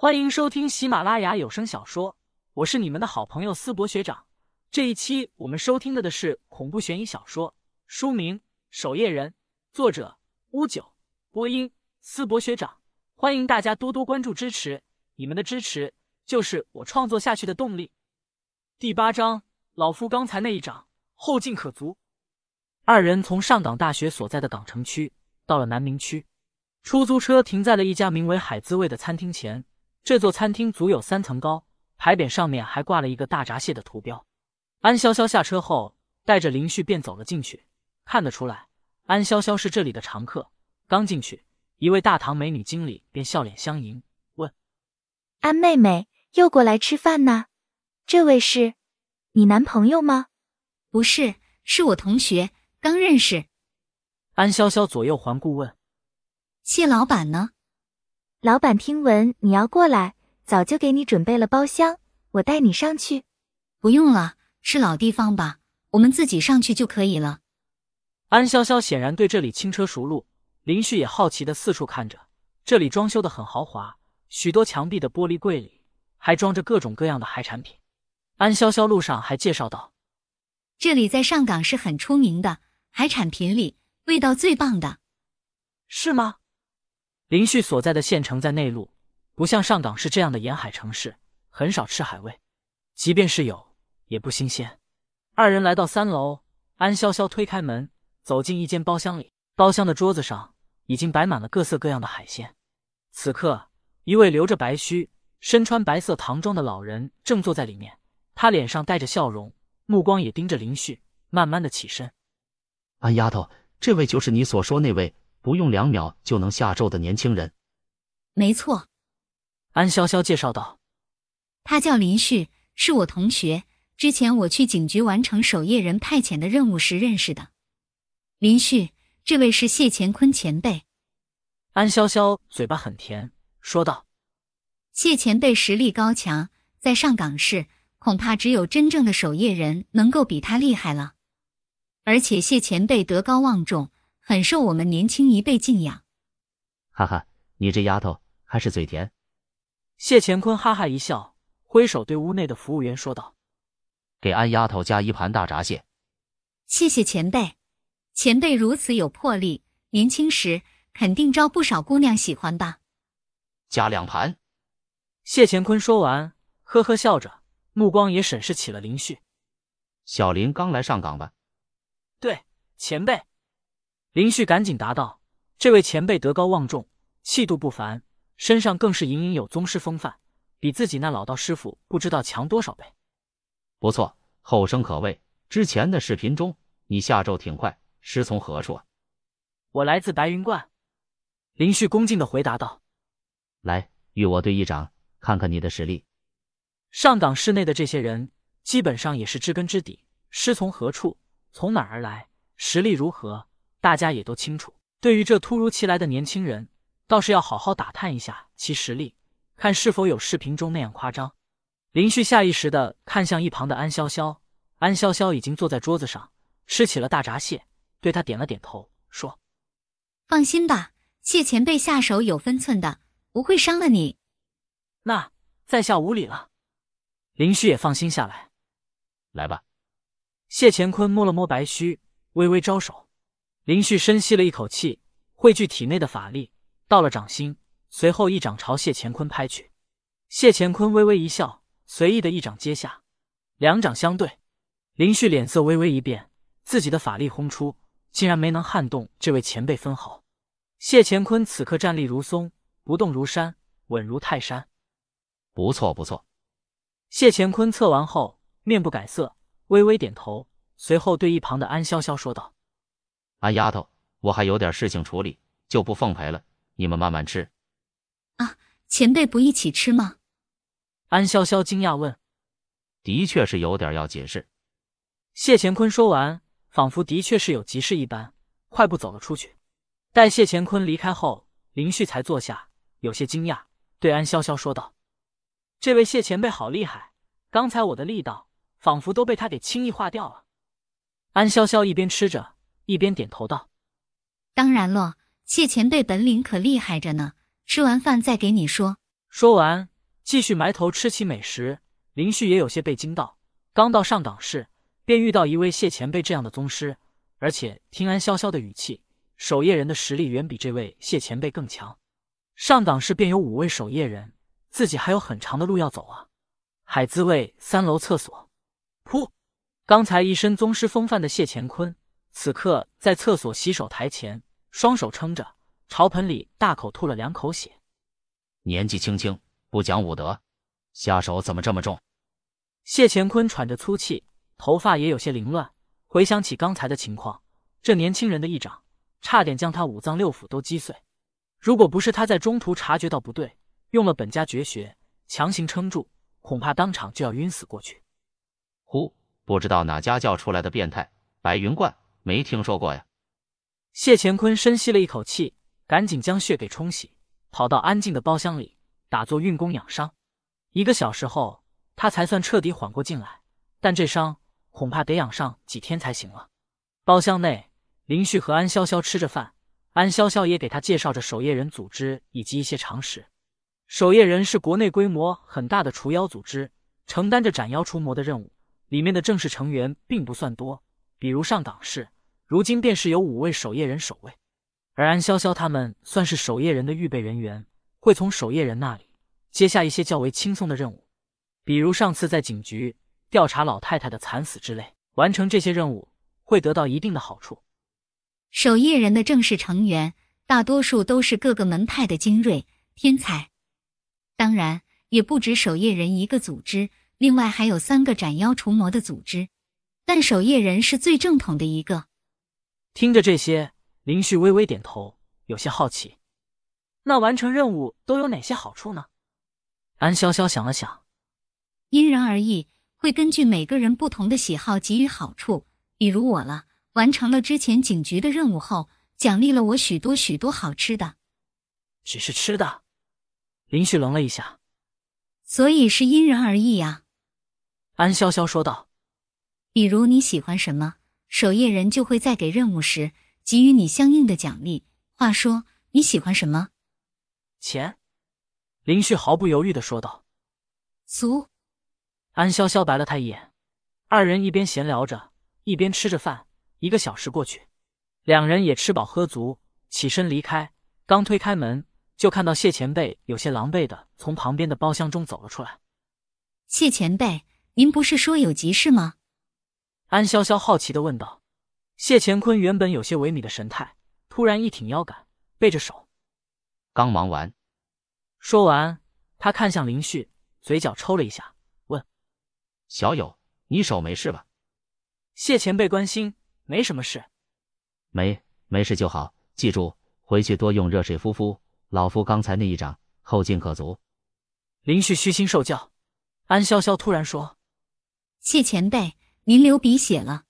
欢迎收听喜马拉雅有声小说，我是你们的好朋友思博学长。这一期我们收听的的是恐怖悬疑小说，书名《守夜人》，作者乌九，播音思博学长。欢迎大家多多关注支持，你们的支持就是我创作下去的动力。第八章，老夫刚才那一掌，后劲可足。二人从上港大学所在的港城区到了南明区，出租车停在了一家名为“海滋味”的餐厅前。这座餐厅足有三层高，牌匾上面还挂了一个大闸蟹的图标。安潇潇下车后，带着林旭便走了进去。看得出来，安潇潇是这里的常客。刚进去，一位大堂美女经理便笑脸相迎，问：“安妹妹又过来吃饭呢？这位是你男朋友吗？”“不是，是我同学，刚认识。”安潇潇左右环顾问：“谢老板呢？”老板听闻你要过来，早就给你准备了包厢，我带你上去。不用了，是老地方吧？我们自己上去就可以了。安潇潇显然对这里轻车熟路，林旭也好奇的四处看着。这里装修的很豪华，许多墙壁的玻璃柜里还装着各种各样的海产品。安潇潇路上还介绍道：“这里在上港是很出名的，海产品里味道最棒的，是吗？”林旭所在的县城在内陆，不像上港市这样的沿海城市，很少吃海味，即便是有，也不新鲜。二人来到三楼，安潇潇推开门，走进一间包厢里。包厢的桌子上已经摆满了各色各样的海鲜。此刻，一位留着白须、身穿白色唐装的老人正坐在里面，他脸上带着笑容，目光也盯着林旭，慢慢的起身。安丫头，这位就是你所说那位。不用两秒就能下咒的年轻人，没错。安潇潇介绍道：“他叫林旭，是我同学。之前我去警局完成守夜人派遣的任务时认识的。林旭，这位是谢乾坤前辈。”安潇潇嘴巴很甜，说道：“谢前辈实力高强，在上港市恐怕只有真正的守夜人能够比他厉害了。而且谢前辈德高望重。”很受我们年轻一辈敬仰，哈哈，你这丫头还是嘴甜。谢乾坤哈哈一笑，挥手对屋内的服务员说道：“给安丫头加一盘大闸蟹。”谢谢前辈，前辈如此有魄力，年轻时肯定招不少姑娘喜欢吧？加两盘。谢乾坤说完，呵呵笑着，目光也审视起了林旭。小林刚来上岗吧？对，前辈。林旭赶紧答道：“这位前辈德高望重，气度不凡，身上更是隐隐有宗师风范，比自己那老道师傅不知道强多少倍。不错，后生可畏。之前的视频中，你下咒挺快，师从何处？我来自白云观。”林旭恭敬的回答道：“来，与我对一掌，看看你的实力。”上港市内的这些人，基本上也是知根知底，师从何处，从哪儿而来，实力如何。大家也都清楚，对于这突如其来的年轻人，倒是要好好打探一下其实力，看是否有视频中那样夸张。林旭下意识的看向一旁的安潇潇，安潇潇已经坐在桌子上吃起了大闸蟹，对他点了点头，说：“放心吧，谢前辈下手有分寸的，不会伤了你。”那在下无礼了。林旭也放心下来，来吧。谢乾坤摸了摸白须，微微招手。林旭深吸了一口气，汇聚体内的法力，到了掌心，随后一掌朝谢乾坤拍去。谢乾坤微微一笑，随意的一掌接下，两掌相对，林旭脸色微微一变，自己的法力轰出，竟然没能撼动这位前辈分毫。谢乾坤此刻站立如松，不动如山，稳如泰山。不错不错。谢乾坤测完后，面不改色，微微点头，随后对一旁的安潇潇说道。安丫头，我还有点事情处理，就不奉陪了。你们慢慢吃。啊，前辈不一起吃吗？安潇潇惊讶问。的确是有点要紧事。谢乾坤说完，仿佛的确是有急事一般，快步走了出去。待谢乾坤离开后，林旭才坐下，有些惊讶，对安潇潇说道：“这位谢前辈好厉害，刚才我的力道仿佛都被他给轻易化掉了。”安潇潇一边吃着。一边点头道：“当然了，谢前辈本领可厉害着呢。吃完饭再给你说。”说完，继续埋头吃起美食。林旭也有些被惊到，刚到上港市，便遇到一位谢前辈这样的宗师，而且听安潇潇的语气，守夜人的实力远比这位谢前辈更强。上港市便有五位守夜人，自己还有很长的路要走啊！海滋味三楼厕所，噗！刚才一身宗师风范的谢乾坤，此刻在厕所洗手台前，双手撑着，朝盆里大口吐了两口血。年纪轻轻不讲武德，下手怎么这么重？谢乾坤喘着粗气，头发也有些凌乱。回想起刚才的情况，这年轻人的一掌，差点将他五脏六腑都击碎。如果不是他在中途察觉到不对，用了本家绝学强行撑住，恐怕当场就要晕死过去。呼，不知道哪家教出来的变态白云观，没听说过呀。谢乾坤深吸了一口气，赶紧将血给冲洗，跑到安静的包厢里打坐运功养伤。一个小时后，他才算彻底缓过劲来，但这伤恐怕得养上几天才行了。包厢内，林旭和安潇潇吃着饭。安潇潇也给他介绍着守夜人组织以及一些常识。守夜人是国内规模很大的除妖组织，承担着斩妖除魔的任务。里面的正式成员并不算多，比如上港市，如今便是有五位守夜人守卫。而安潇潇他们算是守夜人的预备人员，会从守夜人那里接下一些较为轻松的任务，比如上次在警局调查老太太的惨死之类。完成这些任务会得到一定的好处。守夜人的正式成员大多数都是各个门派的精锐天才，当然也不止守夜人一个组织，另外还有三个斩妖除魔的组织，但守夜人是最正统的一个。听着这些，林旭微微点头，有些好奇。那完成任务都有哪些好处呢？安潇潇想了想，因人而异，会根据每个人不同的喜好给予好处。比如我了。完成了之前警局的任务后，奖励了我许多许多好吃的。只是吃的，林旭愣了一下。所以是因人而异呀。安潇潇说道。比如你喜欢什么，守夜人就会在给任务时给予你相应的奖励。话说你喜欢什么？钱。林旭毫不犹豫的说道。俗。安潇潇白了他一眼。二人一边闲聊着，一边吃着饭。一个小时过去，两人也吃饱喝足，起身离开。刚推开门，就看到谢前辈有些狼狈的从旁边的包厢中走了出来。谢前辈，您不是说有急事吗？安潇潇好奇的问道。谢乾坤原本有些萎靡的神态，突然一挺腰杆，背着手，刚忙完。说完，他看向林旭，嘴角抽了一下，问：“小友，你手没事吧？”谢前辈关心。没什么事，没没事就好。记住，回去多用热水敷敷。老夫刚才那一掌，后劲可足。林旭虚心受教。安潇潇突然说：“谢前辈，您流鼻血了。”